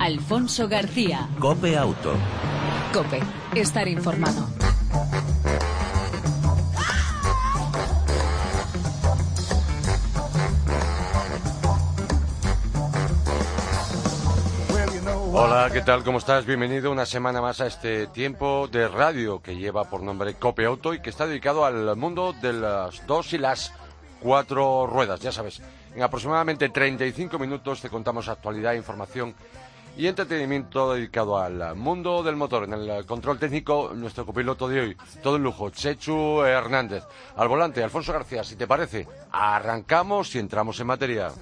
Alfonso García. Cope Auto. Cope, estar informado. Hola, ¿qué tal? ¿Cómo estás? Bienvenido una semana más a este tiempo de radio que lleva por nombre Cope Auto y que está dedicado al mundo de las dos y las cuatro ruedas, ya sabes. En aproximadamente 35 minutos te contamos actualidad, información y entretenimiento dedicado al mundo del motor. En el control técnico, nuestro copiloto de hoy, todo el lujo, Chechu Hernández. Al volante, Alfonso García, si te parece, arrancamos y entramos en materia.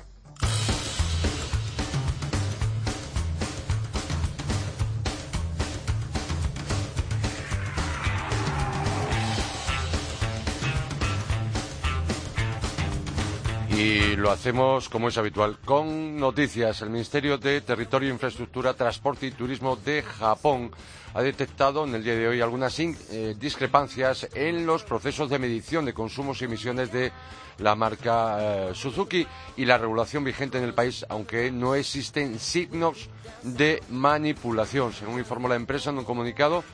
Y lo hacemos, como es habitual, con noticias. El Ministerio de Territorio, Infraestructura, Transporte y Turismo de Japón ha detectado en el día de hoy algunas eh, discrepancias en los procesos de medición de consumos y emisiones de la marca eh, Suzuki y la regulación vigente en el país, aunque no existen signos de manipulación. Según informó la empresa en un comunicado,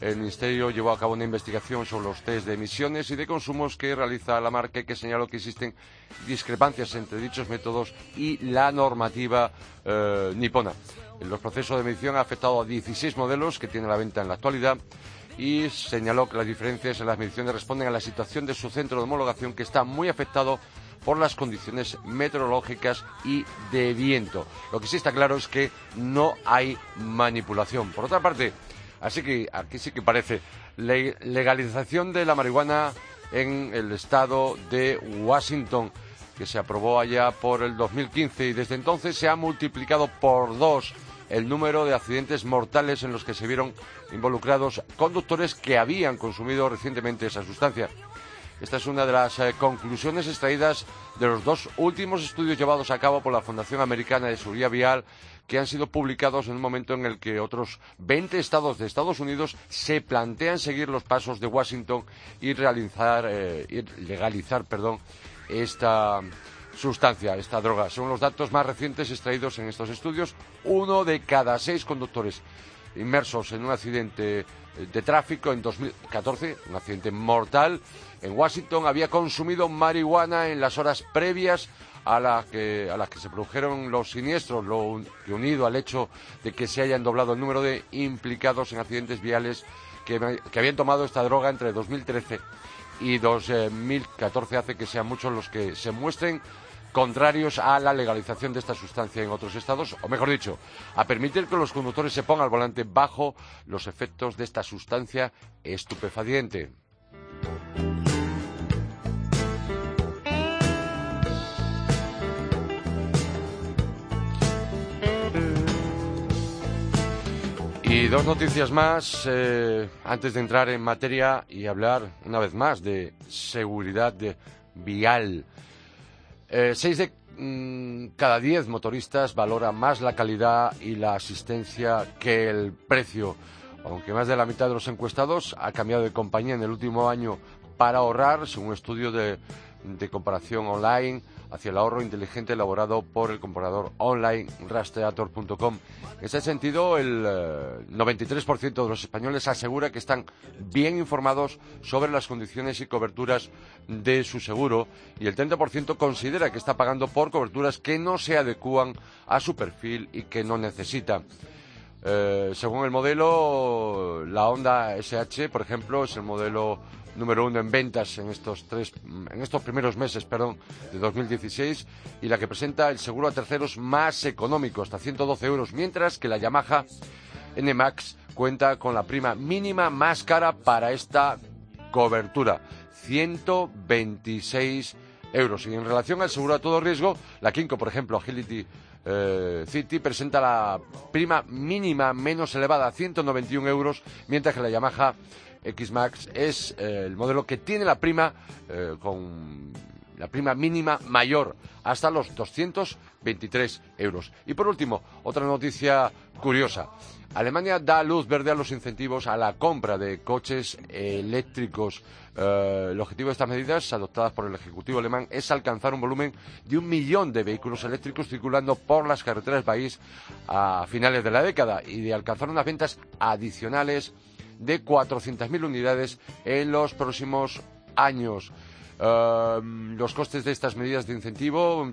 el Ministerio llevó a cabo una investigación sobre los test de emisiones y de consumos que realiza la marca y que señaló que existen discrepancias entre dichos métodos y la normativa eh, nipona. Los procesos de medición han afectado a 16 modelos que tiene la venta en la actualidad y señaló que las diferencias en las mediciones responden a la situación de su centro de homologación que está muy afectado por las condiciones meteorológicas y de viento. Lo que sí está claro es que no hay manipulación. Por otra parte, Así que aquí sí que parece legalización de la marihuana en el estado de Washington, que se aprobó allá por el 2015 y desde entonces se ha multiplicado por dos el número de accidentes mortales en los que se vieron involucrados conductores que habían consumido recientemente esa sustancia. Esta es una de las eh, conclusiones extraídas de los dos últimos estudios llevados a cabo por la Fundación Americana de Seguridad Vial que han sido publicados en un momento en el que otros 20 estados de Estados Unidos se plantean seguir los pasos de Washington y realizar, eh, legalizar, perdón, esta sustancia, esta droga. Según los datos más recientes extraídos en estos estudios, uno de cada seis conductores inmersos en un accidente de tráfico en 2014, un accidente mortal en Washington, había consumido marihuana en las horas previas a las que, a las que se produjeron los siniestros, lo que unido al hecho de que se hayan doblado el número de implicados en accidentes viales que, que habían tomado esta droga entre 2013 y 2014 hace que sean muchos los que se muestren contrarios a la legalización de esta sustancia en otros estados, o mejor dicho, a permitir que los conductores se pongan al volante bajo los efectos de esta sustancia estupefaciente. Y dos noticias más eh, antes de entrar en materia y hablar una vez más de seguridad vial. Eh, seis de mm, cada diez motoristas valora más la calidad y la asistencia que el precio. Aunque más de la mitad de los encuestados ha cambiado de compañía en el último año para ahorrar, según un estudio de comparación online hacia el ahorro inteligente elaborado por el comprador online rastreator.com. En ese sentido, el 93% eh, de los españoles asegura que están bien informados sobre las condiciones y coberturas de su seguro y el 30% considera que está pagando por coberturas que no se adecúan a su perfil y que no necesita. Eh, según el modelo, la Honda SH, por ejemplo, es el modelo número uno en ventas en estos tres, en estos primeros meses, perdón, de 2016 y la que presenta el seguro a terceros más económico, hasta 112 euros, mientras que la Yamaha NMAX cuenta con la prima mínima más cara para esta cobertura, 126 euros. Y en relación al seguro a todo riesgo, la Kinko, por ejemplo, Agility eh, City presenta la prima mínima menos elevada, 191 euros, mientras que la Yamaha X-Max es eh, el modelo que tiene la prima eh, con la prima mínima mayor, hasta los 223 euros. Y por último, otra noticia curiosa. Alemania da luz verde a los incentivos a la compra de coches eléctricos. Eh, el objetivo de estas medidas, adoptadas por el Ejecutivo alemán, es alcanzar un volumen de un millón de vehículos eléctricos circulando por las carreteras del país a finales de la década y de alcanzar unas ventas adicionales de 400.000 unidades en los próximos años. Ehm, los costes de estas medidas de incentivo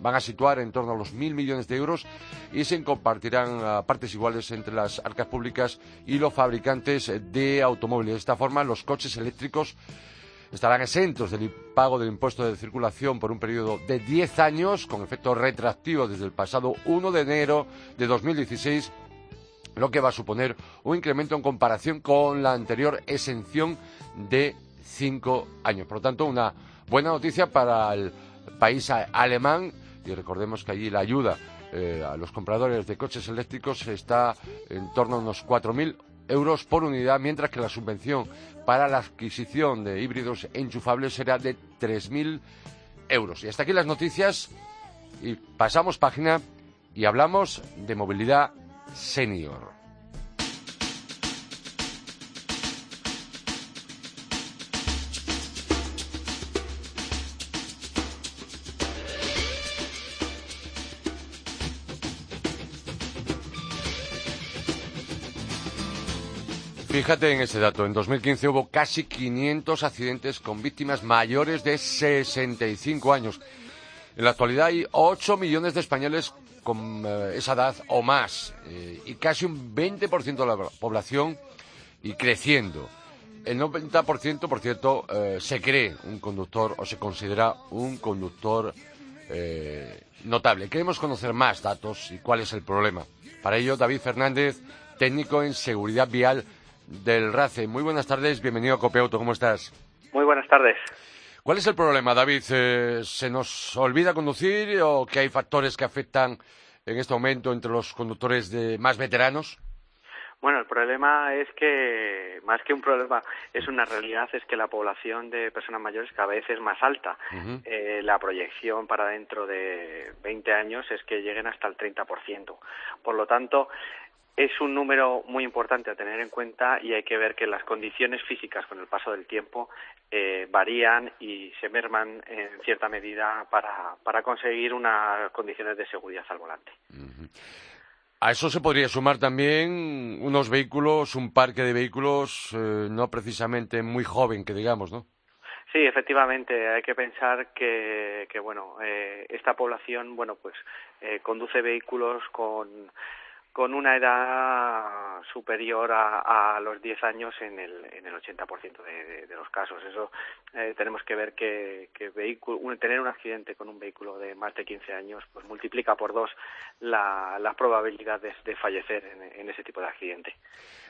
van a situar en torno a los mil millones de euros y se compartirán partes iguales entre las arcas públicas y los fabricantes de automóviles. De esta forma, los coches eléctricos estarán exentos del pago del impuesto de circulación por un periodo de 10 años, con efecto retroactivo desde el pasado 1 de enero de 2016 lo que va a suponer un incremento en comparación con la anterior exención de cinco años. Por lo tanto, una buena noticia para el país alemán y recordemos que allí la ayuda eh, a los compradores de coches eléctricos está en torno a unos 4.000 euros por unidad, mientras que la subvención para la adquisición de híbridos enchufables será de 3.000 euros. Y hasta aquí las noticias y pasamos página y hablamos de movilidad senior. Fíjate en ese dato. En 2015 hubo casi 500 accidentes con víctimas mayores de 65 años. En la actualidad hay 8 millones de españoles con eh, esa edad o más eh, y casi un 20% de la población y creciendo. El 90%, por cierto, eh, se cree un conductor o se considera un conductor notable. Queremos conocer más datos y cuál es el problema. Para ello, David Fernández, técnico en seguridad vial del RACE. Muy buenas tardes, bienvenido a Copeauto, ¿cómo estás? Muy buenas tardes. ¿Cuál es el problema, David? Eh, ¿Se nos olvida conducir o que hay factores que afectan en este momento entre los conductores de más veteranos? Bueno, el problema es que, más que un problema, es una realidad, es que la población de personas mayores cada vez es más alta. Eh, la proyección para dentro de 20 años es que lleguen hasta el 30%. Por lo tanto, es un número muy importante a tener en cuenta y hay que ver que las condiciones físicas con el paso del tiempo eh, varían y se merman en cierta medida para, para conseguir unas condiciones de seguridad al volante. A eso se podría sumar también unos vehículos, un parque de vehículos eh, no precisamente muy joven, que digamos, ¿no? Sí, efectivamente, hay que pensar que, que bueno, eh, esta población, bueno, pues conduce vehículos con con una edad superior a, a los 10 años en el, en el 80% de, de, los casos. Eso eh, tenemos que ver que, vehículo, tener un accidente con un vehículo de más de 15 años pues multiplica por dos la, la probabilidad de, fallecer en, en, ese tipo de accidente.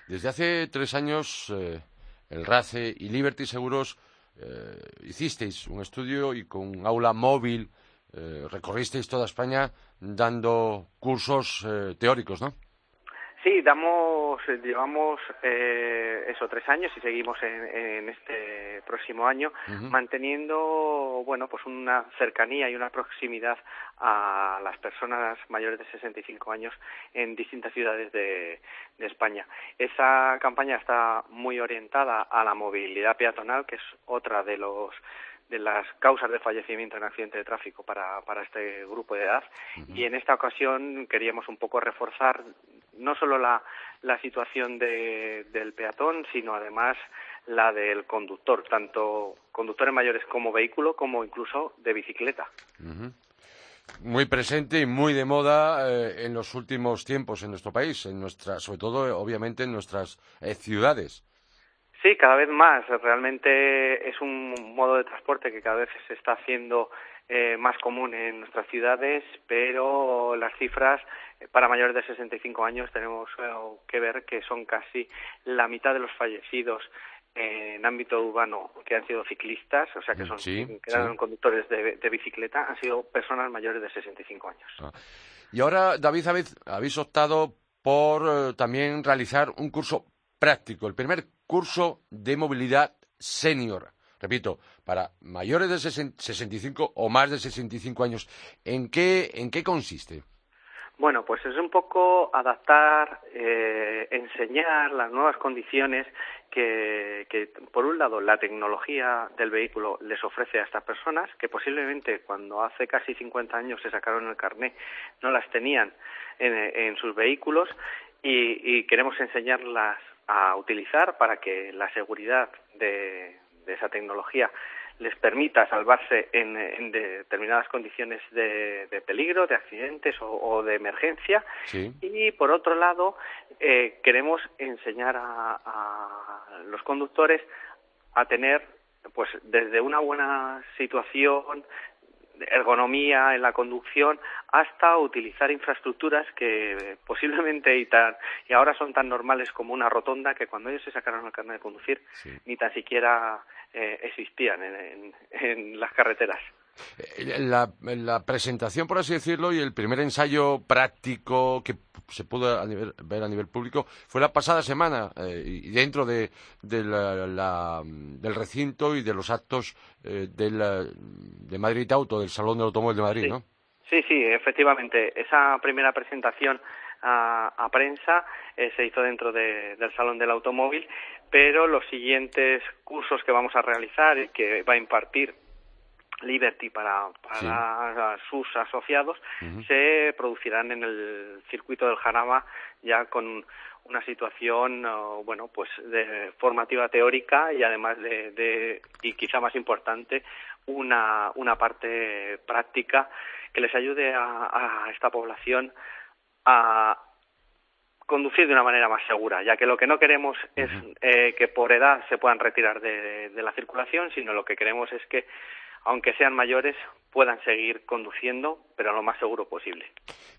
Desde hace tres años, eh, el RACE y Liberty Seguros eh, hicisteis un estudio y con aula móvil eh, recorristeis toda España dando cursos eh, teóricos, ¿no? Sí, damos, llevamos eh, eso tres años y seguimos en, en este próximo año manteniendo, bueno, pues una cercanía y una proximidad a las personas mayores de 65 años en distintas ciudades de, de España. Esa campaña está muy orientada a la movilidad peatonal, que es otra de los de las causas de fallecimiento en accidente de tráfico para, para este grupo de edad. Y en esta ocasión queríamos un poco reforzar no solo la, la situación de, del peatón sino además la del conductor tanto conductores mayores como vehículo como incluso de bicicleta. Muy presente y muy de moda eh, en los últimos tiempos en nuestro país en nuestra sobre todo obviamente en nuestras eh, ciudades Sí, cada vez más. Realmente es un modo de transporte que cada vez se está haciendo eh, más común en nuestras ciudades, pero las cifras eh, para mayores de 65 años tenemos eh, que ver que son casi la mitad de los fallecidos en ámbito urbano que han sido ciclistas, o sea que son que eran conductores de, de, bicicleta, han sido personas mayores de 65 años. Ah. Y ahora, David, habéis optado por también realizar un curso práctico, el primer curso de movilidad senior. repito, para mayores de 65 o más de 65 años, ¿en qué, en qué consiste? Bueno, pues es un poco adaptar, eh, enseñar las nuevas condiciones que, que, por un lado, la tecnología del vehículo les ofrece a estas personas, que posiblemente cuando hace casi 50 años se sacaron el carné no las tenían en, sus vehículos y, queremos enseñarlas a utilizar para que la seguridad de, de esa tecnología les permita salvarse en, determinadas condiciones de, peligro, de accidentes o, de emergencia. Y por otro lado, eh, queremos enseñar a, los conductores a tener, pues, desde una buena situación ergonomía en la conducción hasta utilizar infraestructuras que posiblemente y, tan, y ahora son tan normales como una rotonda que cuando ellos se sacaron el carnet de conducir ni tan siquiera eh, existían en las carreteras. Eh, la, la, presentación, por así decirlo, y el primer ensayo práctico que se pudo ver a nivel público fue la pasada semana, eh, y dentro de, del recinto y de los actos eh, de Madrid Auto, del Salón del Automóvil de Madrid, sí. ¿no? Sí, sí, efectivamente. Esa primera presentación a, prensa se hizo dentro del Salón del Automóvil, pero los siguientes cursos que vamos a realizar y que va a impartir Liberty para, sus asociados se producirán en el circuito del Jarama ya con una situación bueno pues de formativa teórica y además de, y quizá más importante una, una parte práctica que les ayude a, esta población a conducir de una manera más segura, ya que lo que no queremos es eh, que por edad se puedan retirar de la circulación, sino lo que queremos es que aunque sean mayores, puedan seguir conduciendo, pero lo más seguro posible.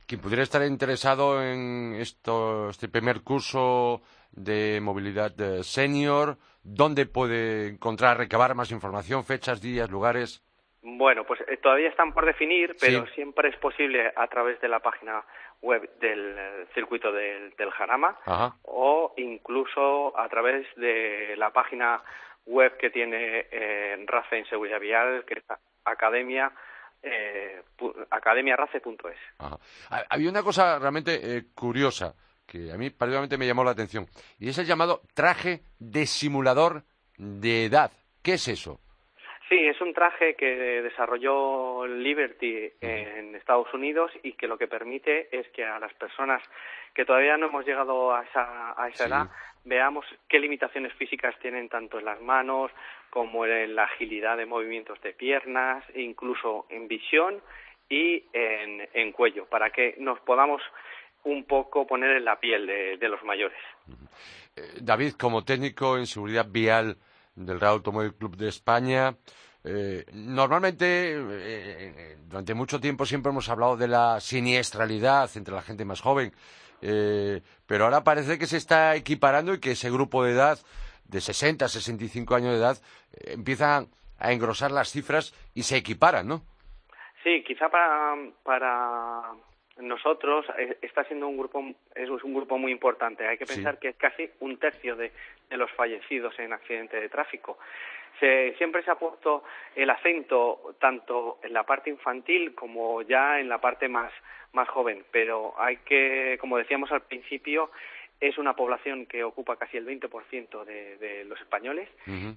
Quien pudiera estar interesado en esto, este primer curso de movilidad senior, ¿dónde puede encontrar, recabar más información, fechas, días, lugares? Bueno, pues eh, todavía están por definir, pero siempre es posible a través de la página web del eh, circuito del, Jarama o incluso a través de la página web que tiene eh, RACE en seguridad vial, que es academia eh, academiarace.es. Había una cosa realmente eh, curiosa que a mí particularmente me llamó la atención y es el llamado traje de simulador de edad. ¿Qué es eso? Es un traje que desarrolló Liberty en Estados Unidos y que lo que permite es que a las personas que todavía no hemos llegado a esa, a esa edad veamos qué limitaciones físicas tienen tanto en las manos como en la agilidad de movimientos de piernas, incluso en visión y en, cuello, para que nos podamos un poco poner en la piel de, los mayores. Eh, David, como técnico en seguridad vial del Real Automóvil Club de España, eh, normalmente, eh, durante mucho tiempo siempre hemos hablado de la siniestralidad entre la gente más joven. Eh, pero ahora parece que se está equiparando y que ese grupo de edad, de 60, 65 años de edad, eh, empieza a engrosar las cifras y se equiparan, ¿no? Sí, quizá para, para nosotros eh, está siendo un grupo es un grupo muy importante. Hay que pensar que es casi un tercio de, de los fallecidos en accidente de tráfico siempre se ha puesto el acento tanto en la parte infantil como ya en la parte más, más joven, pero hay que, como decíamos al principio, es una población que ocupa casi el 20% de, de los españoles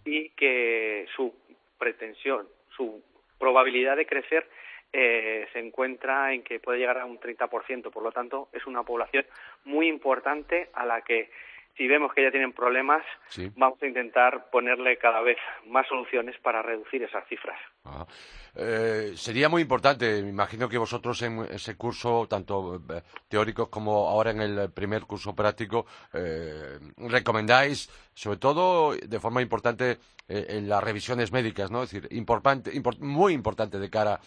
y que su pretensión, su probabilidad de crecer eh, se encuentra en que puede llegar a un 30%. Por lo tanto, es una población muy importante a la que si vemos que ya tienen problemas, vamos a intentar ponerle cada vez más soluciones para reducir esas cifras. Ah. Eh, sería muy importante, me imagino que vosotros en ese curso, tanto eh, teórico como ahora en el primer curso práctico, eh, recomendáis, sobre todo de forma importante, en las revisiones médicas, ¿no? Es decir, importante, muy importante de cara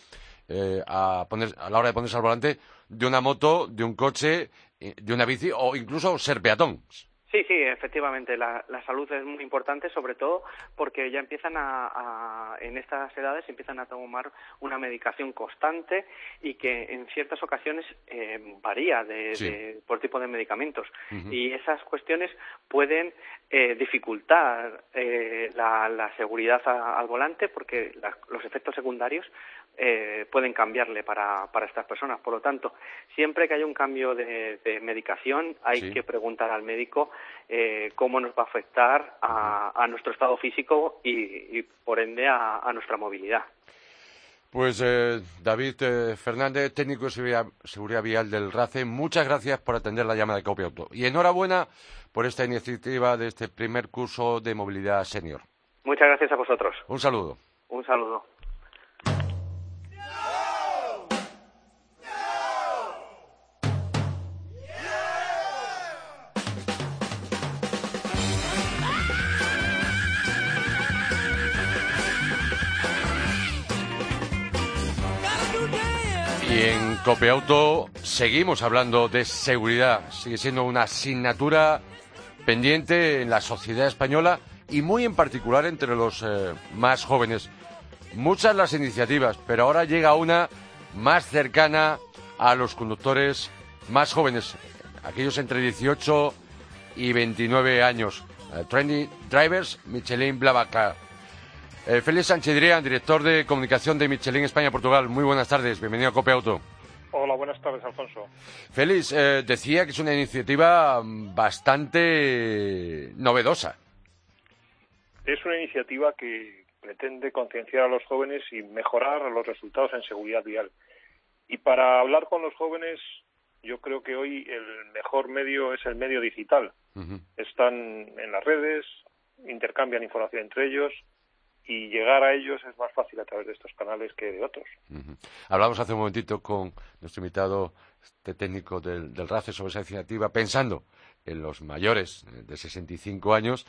a, poner, a la hora de ponerse al volante de una moto, de un coche, de una bici o incluso ser peatón. Sí, sí, efectivamente, la, salud es muy importante, sobre todo porque ya empiezan a, en estas edades empiezan a tomar una medicación constante y que en ciertas ocasiones eh, varía de, por tipo de medicamentos. Y esas cuestiones pueden eh, dificultar eh, la, seguridad al volante porque los efectos secundarios eh, pueden cambiarle para, para estas personas. Por lo tanto, siempre que haya un cambio de, medicación, hay que preguntar al médico eh, cómo nos va a afectar a, nuestro estado físico y, por ende, a, nuestra movilidad. Pues eh, David Fernández, técnico de seguridad, vial del RACE, muchas gracias por atender la llamada de Copia Auto. Y enhorabuena por esta iniciativa de este primer curso de movilidad senior. Muchas gracias a vosotros. Un saludo. Un saludo. Y en Copeauto seguimos hablando de seguridad. Sigue siendo una asignatura pendiente en la sociedad española y muy en particular entre los eh, más jóvenes. Muchas las iniciativas, pero ahora llega una más cercana a los conductores más jóvenes, aquellos entre 18 y 29 años. Uh, Trendy Drivers Michelin Blavacar. Eh, Félix Sánchez director de comunicación de Michelin España-Portugal. Muy buenas tardes, bienvenido a Cope Auto. Hola, buenas tardes, Alfonso. Félix, eh, decía que es una iniciativa bastante novedosa. Es una iniciativa que pretende concienciar a los jóvenes y mejorar los resultados en seguridad vial. Y para hablar con los jóvenes, yo creo que hoy el mejor medio es el medio digital. Están en las redes, intercambian información entre ellos, y llegar a ellos es más fácil a través de estos canales que de otros. Hablamos hace un momentito con nuestro invitado este técnico del, del RACE sobre esa iniciativa, pensando en los mayores de 65 años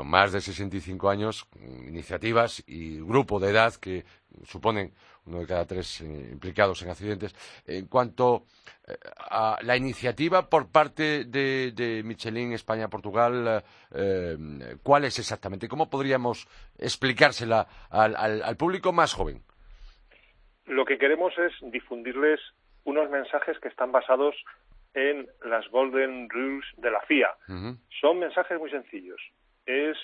con más de 65 años, iniciativas y grupo de edad que suponen uno de cada tres eh, implicados en accidentes. En cuanto eh, a la iniciativa por parte de, Michelin España-Portugal, eh, ¿cuál es exactamente? ¿Cómo podríamos explicársela al público más joven? Lo que queremos es difundirles unos mensajes que están basados en las Golden Rules de la FIA. Son mensajes muy sencillos es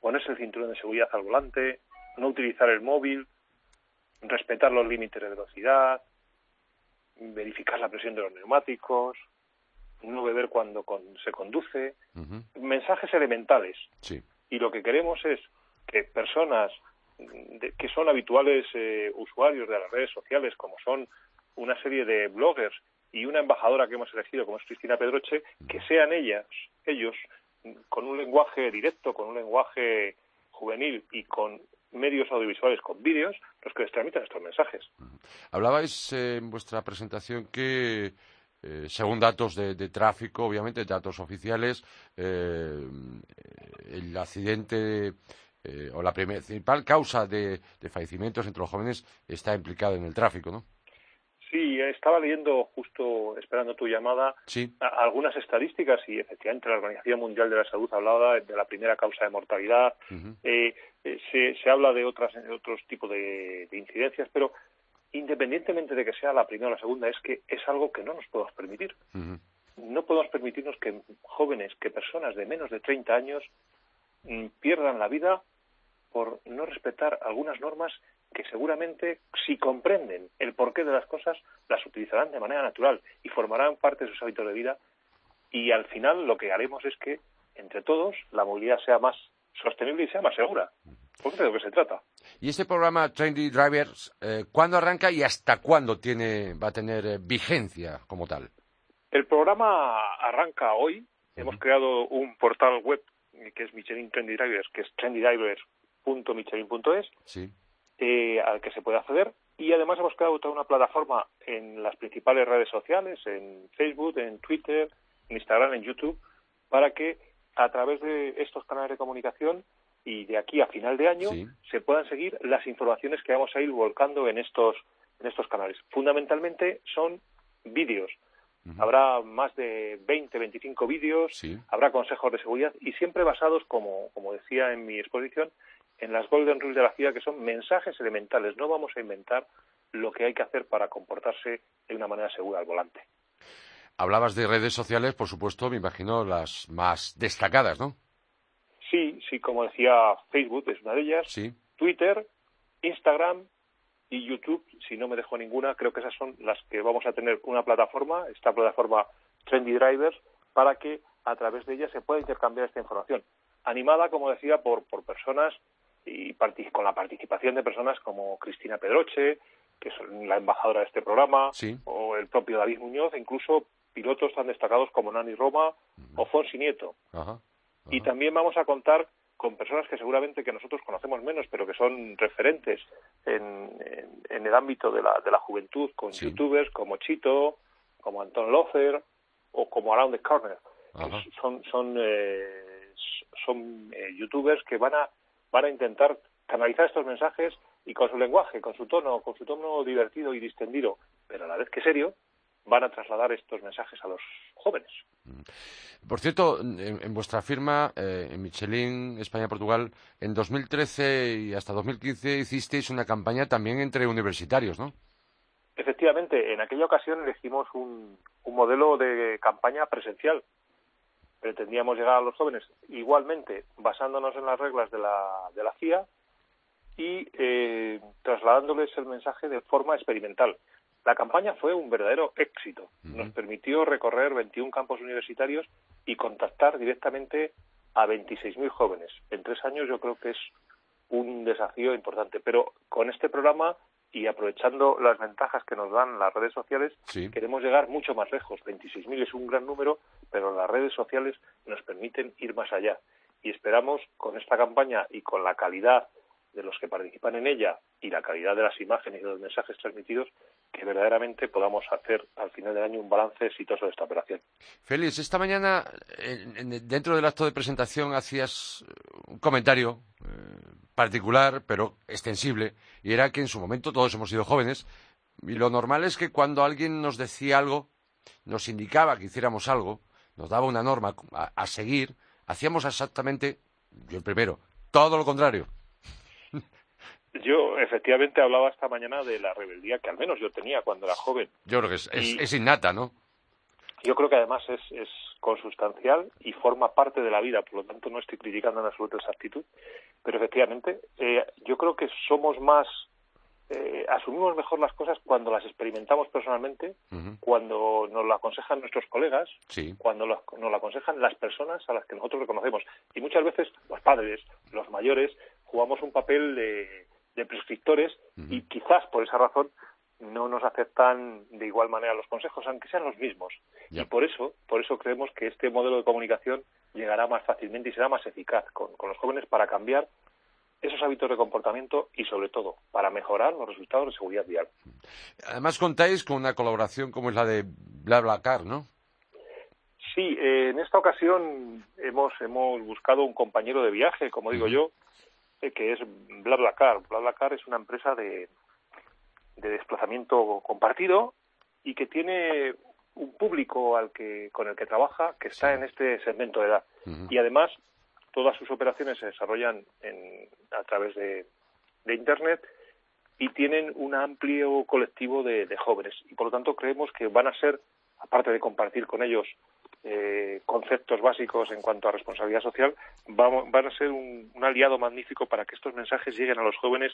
ponerse el cinturón de seguridad al volante, no utilizar el móvil, respetar los límites de velocidad, verificar la presión de los neumáticos, no beber cuando se conduce, mensajes elementales. Y lo que queremos es que personas que son habituales eh, usuarios de las redes sociales, como son una serie de bloggers y una embajadora que hemos elegido, como es Cristina Pedroche, que sean ellas, ellos, con un lenguaje directo, con un lenguaje juvenil y con medios audiovisuales, con vídeos, los que les transmitan estos mensajes. Hablabais eh, en vuestra presentación que, eh, según datos de, tráfico, obviamente datos oficiales, eh, el accidente o la principal causa de, de fallecimientos entre los jóvenes está implicado en el tráfico, ¿no? Sí, estaba leyendo justo esperando tu llamada algunas estadísticas y efectivamente la Organización Mundial de la Salud hablaba de la primera causa de mortalidad. Eh, eh, se, se, habla de otras de otros tipos de, incidencias, pero independientemente de que sea la primera o la segunda, es que es algo que no nos podemos permitir. No podemos permitirnos que jóvenes, que personas de menos de 30 años mm, pierdan la vida por no respetar algunas normas que seguramente, si comprenden el porqué de las cosas, las utilizarán de manera natural y formarán parte de sus hábitos de vida. Y al final lo que haremos es que, entre todos, la movilidad sea más sostenible y sea más segura. Porque de lo que se trata. ¿Y este programa Trendy Drivers, eh, cuándo arranca y hasta cuándo tiene, va a tener eh, vigencia como tal? El programa arranca hoy. Hemos creado un portal web que es Michelin Trendy Drivers, que es trendydrivers.michelin.es. Sí eh, al que se puede acceder. Y además hemos creado toda una plataforma en las principales redes sociales, en Facebook, en Twitter, en Instagram, en YouTube, para que a través de estos canales de comunicación y de aquí a final de año se puedan seguir las informaciones que vamos a ir volcando en estos en estos canales. Fundamentalmente son vídeos. Habrá más de 20, 25 vídeos, habrá consejos de seguridad y siempre basados, como, como decía en mi exposición, en las Golden Rules de la CIA, que son mensajes elementales. No vamos a inventar lo que hay que hacer para comportarse de una manera segura al volante. Hablabas de redes sociales, por supuesto, me imagino las más destacadas, ¿no? Sí, sí, como decía, Facebook es una de ellas. Sí. Twitter, Instagram y YouTube, si no me dejo ninguna, creo que esas son las que vamos a tener una plataforma, esta plataforma Trendy Drivers, para que a través de ella se pueda intercambiar esta información. Animada, como decía, por, por personas y con la participación de personas como Cristina Pedroche, que es la embajadora de este programa, o el propio David Muñoz, e incluso pilotos tan destacados como Nani Roma o Fonsi Nieto. Y también vamos a contar con personas que seguramente que nosotros conocemos menos, pero que son referentes en, el ámbito de la, de la juventud, con youtubers como Chito, como Anton Lofer o como Around the Corner. Son, son, eh, son eh, youtubers que van a van a intentar canalizar estos mensajes y con su lenguaje, con su tono, con su tono divertido y distendido, pero a la vez que serio, van a trasladar estos mensajes a los jóvenes. Por cierto, en, vuestra firma, eh, en Michelin, España-Portugal, en 2013 y hasta 2015 hicisteis una campaña también entre universitarios, ¿no? Efectivamente, en aquella ocasión elegimos un modelo de campaña presencial, pretendíamos llegar a los jóvenes igualmente basándonos en las reglas de la, de la CIA y eh, trasladándoles el mensaje de forma experimental. La campaña fue un verdadero éxito. Nos permitió recorrer 21 campos universitarios y contactar directamente a 26.000 jóvenes. En tres años yo creo que es un desafío importante. Pero con este programa y aprovechando las ventajas que nos dan las redes sociales, queremos llegar mucho más lejos. 26.000 es un gran número, pero las redes sociales nos permiten ir más allá. Y esperamos con esta campaña y con la calidad de los que participan en ella y la calidad de las imágenes y de los mensajes transmitidos, que verdaderamente podamos hacer al final del año un balance exitoso de esta operación. Félix, esta mañana, dentro del acto de presentación, hacías un comentario eh, particular, pero extensible, y era que en su momento todos hemos sido jóvenes, y lo normal es que cuando alguien nos decía algo, nos indicaba que hiciéramos algo, nos daba una norma a, seguir, hacíamos exactamente, yo el primero, todo lo contrario. Yo efectivamente hablaba esta mañana de la rebeldía que al menos yo tenía cuando era joven. Yo creo que es, es innata, ¿no? Yo creo que además es, es consustancial y forma parte de la vida, por lo tanto no estoy criticando en absoluto esa actitud, pero efectivamente eh, yo creo que somos más, eh, asumimos mejor las cosas cuando las experimentamos personalmente, cuando nos lo aconsejan nuestros colegas, cuando nos lo aconsejan las personas a las que nosotros reconocemos. Y muchas veces los padres, los mayores, jugamos un papel de, prescriptores y quizás por esa razón no nos aceptan de igual manera los consejos, aunque sean los mismos. Y por eso, por eso creemos que este modelo de comunicación llegará más fácilmente y será más eficaz con, los jóvenes para cambiar esos hábitos de comportamiento y, sobre todo, para mejorar los resultados de seguridad vial. Además, contáis con una colaboración como es la de BlaBlaCar, ¿no? Sí, eh, en esta ocasión hemos, hemos buscado un compañero de viaje, como digo yo, que es BlaBlaCar. BlaBlaCar es una empresa de, de desplazamiento compartido y que tiene un público al que con el que trabaja que está en este segmento de edad. Y además todas sus operaciones se desarrollan en, a través de, internet y tienen un amplio colectivo de, jóvenes. Y por lo tanto creemos que van a ser aparte de compartir con ellos eh, conceptos básicos en cuanto a responsabilidad social van, van a ser un, aliado magnífico para que estos mensajes lleguen a los jóvenes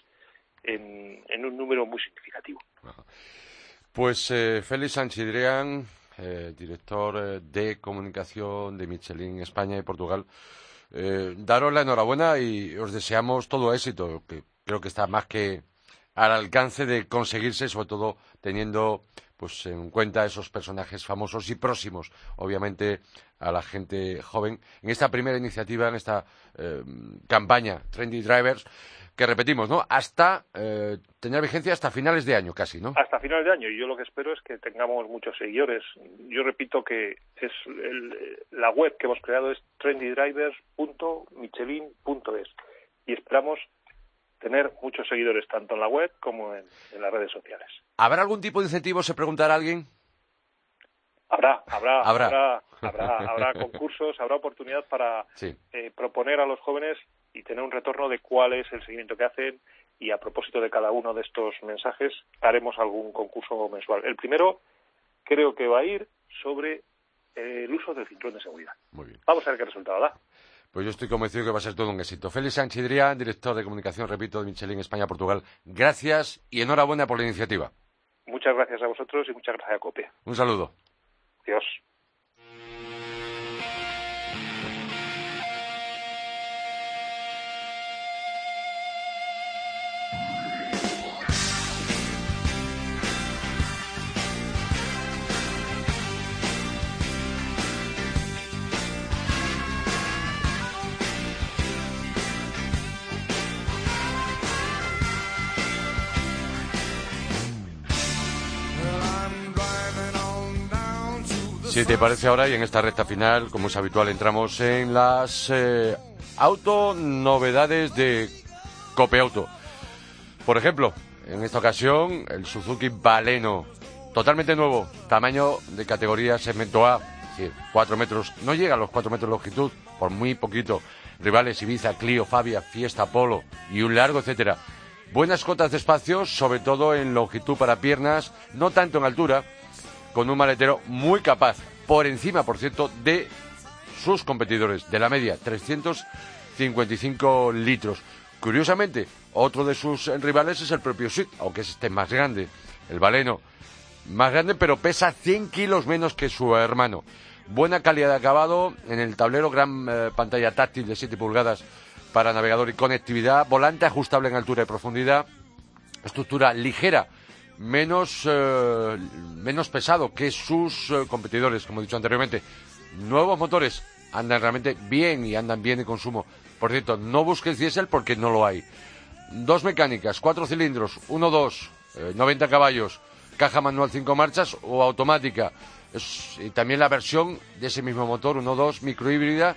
en, un número muy significativo. Pues eh, Félix Sanchidrián, eh, director eh, de comunicación de Michelin España y Portugal, eh, daros la enhorabuena y os deseamos todo éxito, que creo que está más que al alcance de conseguirse, sobre todo teniendo pues en cuenta esos personajes famosos y próximos, obviamente, a la gente joven. En esta primera iniciativa, en esta campaña Trendy Drivers, que repetimos, ¿no? Hasta eh, tener vigencia hasta finales de año casi, ¿no? Hasta finales de año y yo lo que espero es que tengamos muchos seguidores. Yo repito que es la web que hemos creado es trendydrivers.michelin.es y esperamos tener muchos seguidores tanto en la web como en, las redes sociales. ¿Habrá algún tipo de incentivo, se preguntará alguien? Habrá, habrá, habrá, habrá, habrá, concursos, habrá oportunidad para eh, proponer a los jóvenes y tener un retorno de cuál es el seguimiento que hacen y a propósito de cada uno de estos mensajes haremos algún concurso mensual. El primero creo que va a ir sobre eh, el uso del cinturón de seguridad. Muy bien. Vamos a ver qué resultado da. Pues yo estoy convencido que va a ser todo un éxito. Félix Sánchez director de comunicación, repito, de Michelin España-Portugal. Gracias y enhorabuena por la iniciativa. Muchas gracias a vosotros y muchas gracias a COPE. Un saludo. Adiós. Si te parece ahora y en esta recta final, como es habitual, entramos en las eh, autonovedades de Cope Auto. Por ejemplo, en esta ocasión, el Suzuki Baleno, totalmente nuevo, tamaño de categoría segmento A, es decir, 4 metros, no llega a los 4 metros de longitud, por muy poquito. Rivales Ibiza, Clio, Fabia, Fiesta, Polo y un largo etcétera. Buenas cotas de espacio, sobre todo en longitud para piernas, no tanto en altura, con un maletero muy capaz, por encima, por cierto, de sus competidores, de la media, 355 litros. Curiosamente, otro de sus rivales es el propio Sweet, aunque es este más grande, el Baleno. Más grande, pero pesa 100 kilos menos que su hermano. Buena calidad de acabado en el tablero, gran eh, pantalla táctil de 7 pulgadas para navegador y conectividad, volante ajustable en altura y profundidad, estructura ligera menos, eh, menos pesado que sus eh, competidores, como he dicho anteriormente. Nuevos motores andan realmente bien y andan bien de consumo. Por cierto, no busques diésel porque no lo hay. Dos mecánicas, cuatro cilindros, uno, dos, 90 eh, caballos, caja manual cinco marchas o automática. y también la versión de ese mismo motor, uno, dos, microhíbrida,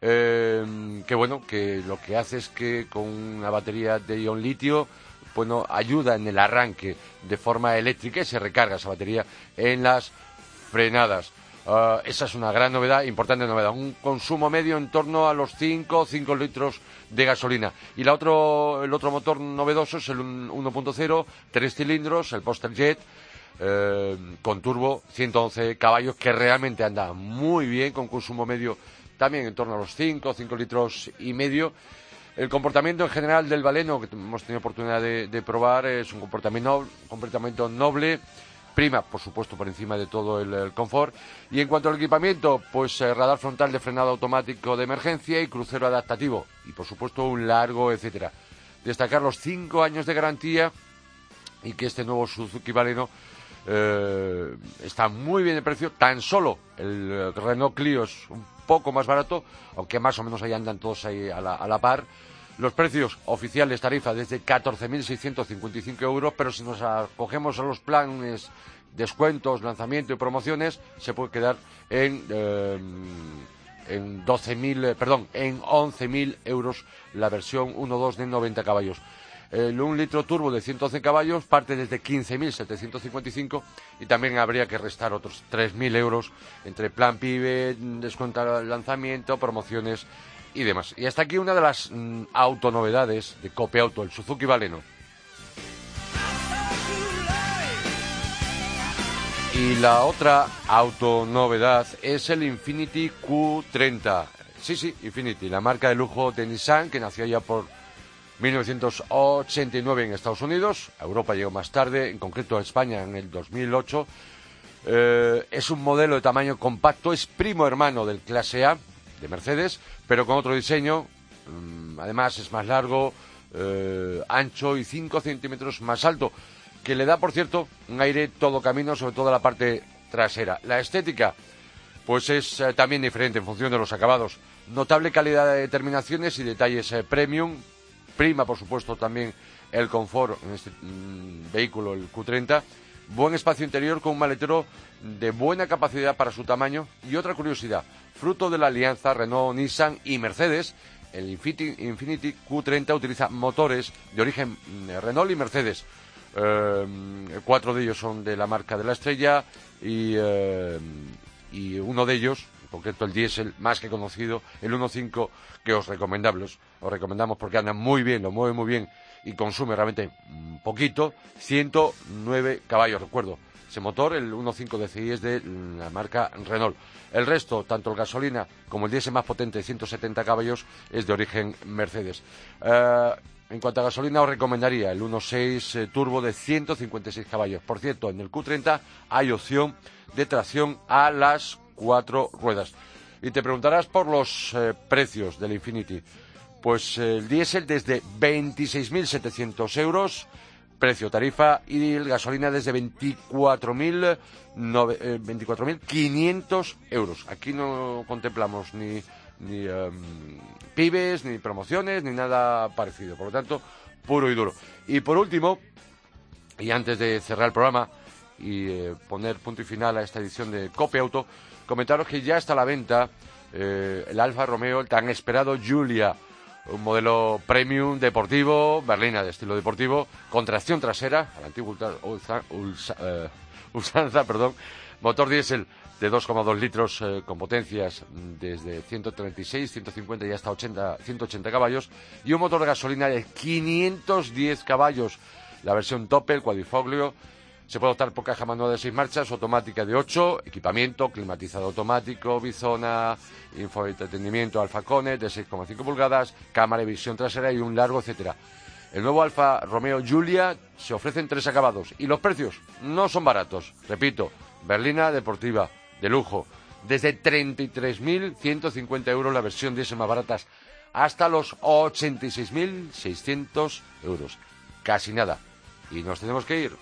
que bueno, que lo que hace es que con una batería de ion litio bueno, ayuda en el arranque de forma eléctrica y se recarga esa batería en las frenadas. Ah, esa es una gran novedad, importante novedad. Un consumo medio en torno a los 5 5 litros de gasolina. Y la otro, el otro motor novedoso es el 1.0, tres cilindros, el Poster Jet, eh, con turbo, 111 caballos, que realmente anda muy bien, con consumo medio también en torno a los 5 5 litros y medio. El comportamiento en general del baleno, que hemos tenido oportunidad de, probar, es un comportamiento, comportamiento noble, prima, por supuesto, por encima de todo el, confort. Y en cuanto al equipamiento, pues eh, radar frontal de frenado automático de emergencia y crucero adaptativo. Y, por supuesto, un largo, etcétera. Destacar los cinco años de garantía y que este nuevo Suzuki Baleno eh, está muy bien de precio. Tan solo el Renault Clio es un poco más barato, aunque más o menos ahí andan todos ahí a la par. Los precios oficiales tarifa desde 14.655 euros, pero si nos acogemos a los planes, descuentos, lanzamiento y promociones, se puede quedar en, eh, en 12.000, eh, perdón, en 11.000 euros la versión 1.2 de 90 caballos. El 1 litro turbo de 111 caballos parte desde 15.755 y también habría que restar otros 3.000 euros entre plan PIBE, descuento lanzamiento, promociones y demás. Y hasta aquí una de las mm, autonovedades de Cope Auto, el Suzuki Baleno. Y la otra autonovedad es el Infinity Q30. Sí, sí, Infinity, la marca de lujo de Nissan que nació ya por 1989 en Estados Unidos. Europa llegó más tarde, en concreto a España en el 2008. Eh, es un modelo de tamaño compacto, es primo hermano del clase A de Mercedes, pero con otro diseño. Mm, además es más largo, eh, ancho y 5 centímetros más alto, que le da, por cierto, un aire todo camino, sobre todo la parte trasera. La estética, pues es eh, también diferente en función de los acabados. Notable calidad de terminaciones y detalles eh, premium. Prima, por supuesto, también el confort en este mm, vehículo, el Q30. Buen espacio interior con un maletero de buena capacidad para su tamaño. Y otra curiosidad, fruto de la alianza Renault, Nissan y Mercedes, el Infiniti, Q30 utiliza motores de origen mm, Renault y Mercedes, Eh, cuatro de ellos son de la marca de la estrella y, eh, y uno de ellos, en concreto el diésel, más que conocido, el 1.5, que os recomendamos, os recomendamos porque anda muy bien, lo mueve muy bien y consume realmente poquito, 109 caballos, recuerdo. Ese motor, el 1.5 DCI, es de la marca Renault. El resto, tanto el gasolina como el diésel más potente, 170 caballos, es de origen Mercedes. Eh, en cuanto a gasolina, os recomendaría el 1.6 eh, turbo de 156 caballos. Por cierto, en el Q30 hay opción de tracción a las cuatro ruedas. Y te preguntarás por los eh, precios del Infinity. Pues el diésel desde 26.700 euros, precio tarifa, y el gasolina desde 24.500 euros. Aquí no contemplamos ni ni em, pibes, ni promociones, ni nada parecido. Por lo tanto, puro y duro. Y por último, y antes de cerrar el programa y eh, poner punto y final a esta edición de Cope Auto, comentaros que ya está a la venta eh, el Alfa Romeo, el tan esperado Giulia, un modelo premium deportivo, berlina de estilo deportivo, con tracción trasera, a la antigua eh, usanza, perdón, motor diésel de 2,2 litros eh, con potencias desde 136, 150 y hasta 80, 180 caballos y un motor de gasolina de 510 caballos. La versión tope, el cuadrifoglio, se puede optar por caja manual de 6 marchas, automática de 8, equipamiento, climatizado automático, bizona, infoentretenimiento Alfa Cone de 6,5 pulgadas, cámara de visión trasera y un largo, etcétera. El nuevo Alfa Romeo Giulia se ofrece en tres acabados y los precios no son baratos. Repito, berlina deportiva, de lujo, desde 33.150 euros la versión diésel más baratas, hasta los 86.600 euros. Casi nada. Y nos tenemos que ir.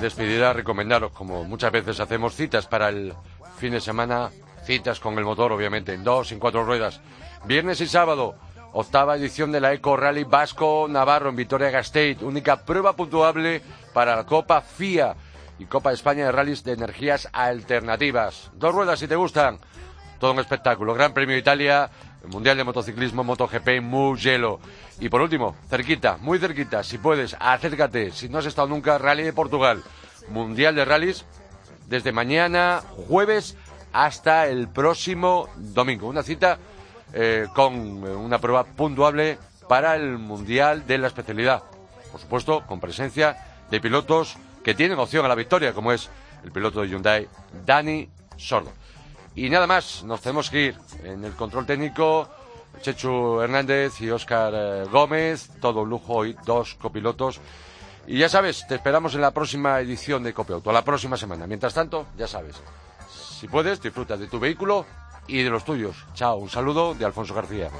Despedida recomendaros, como muchas veces hacemos citas para el fin de semana, citas con el motor, obviamente, en dos, en cuatro ruedas. Viernes y sábado, octava edición de la Eco Rally Vasco Navarro en Vitoria Gasteiz, única prueba puntuable para la Copa FIA y Copa España de Rallys de Energías Alternativas. Dos ruedas si te gustan. Todo un espectáculo. Gran Premio Italia, Mundial de Motociclismo, MotoGP, Mugello. Y por último, cerquita, muy cerquita, si puedes, acércate, si no has estado nunca, Rally de Portugal, Mundial de Rallys, desde mañana, jueves, hasta el próximo domingo. Una cita eh, con una prueba puntuable para el Mundial de la especialidad. Por supuesto, con presencia de pilotos que tienen opción a la victoria, como es el piloto de Hyundai, Dani Sordo. Y nada más, nos tenemos que ir en el control técnico. Chechu Hernández y Óscar eh, Gómez, todo un lujo hoy, dos copilotos. Y ya sabes, te esperamos en la próxima edición de Copiauto, la próxima semana. Mientras tanto, ya sabes, si puedes, disfruta de tu vehículo y de los tuyos. Chao, un saludo de Alfonso García.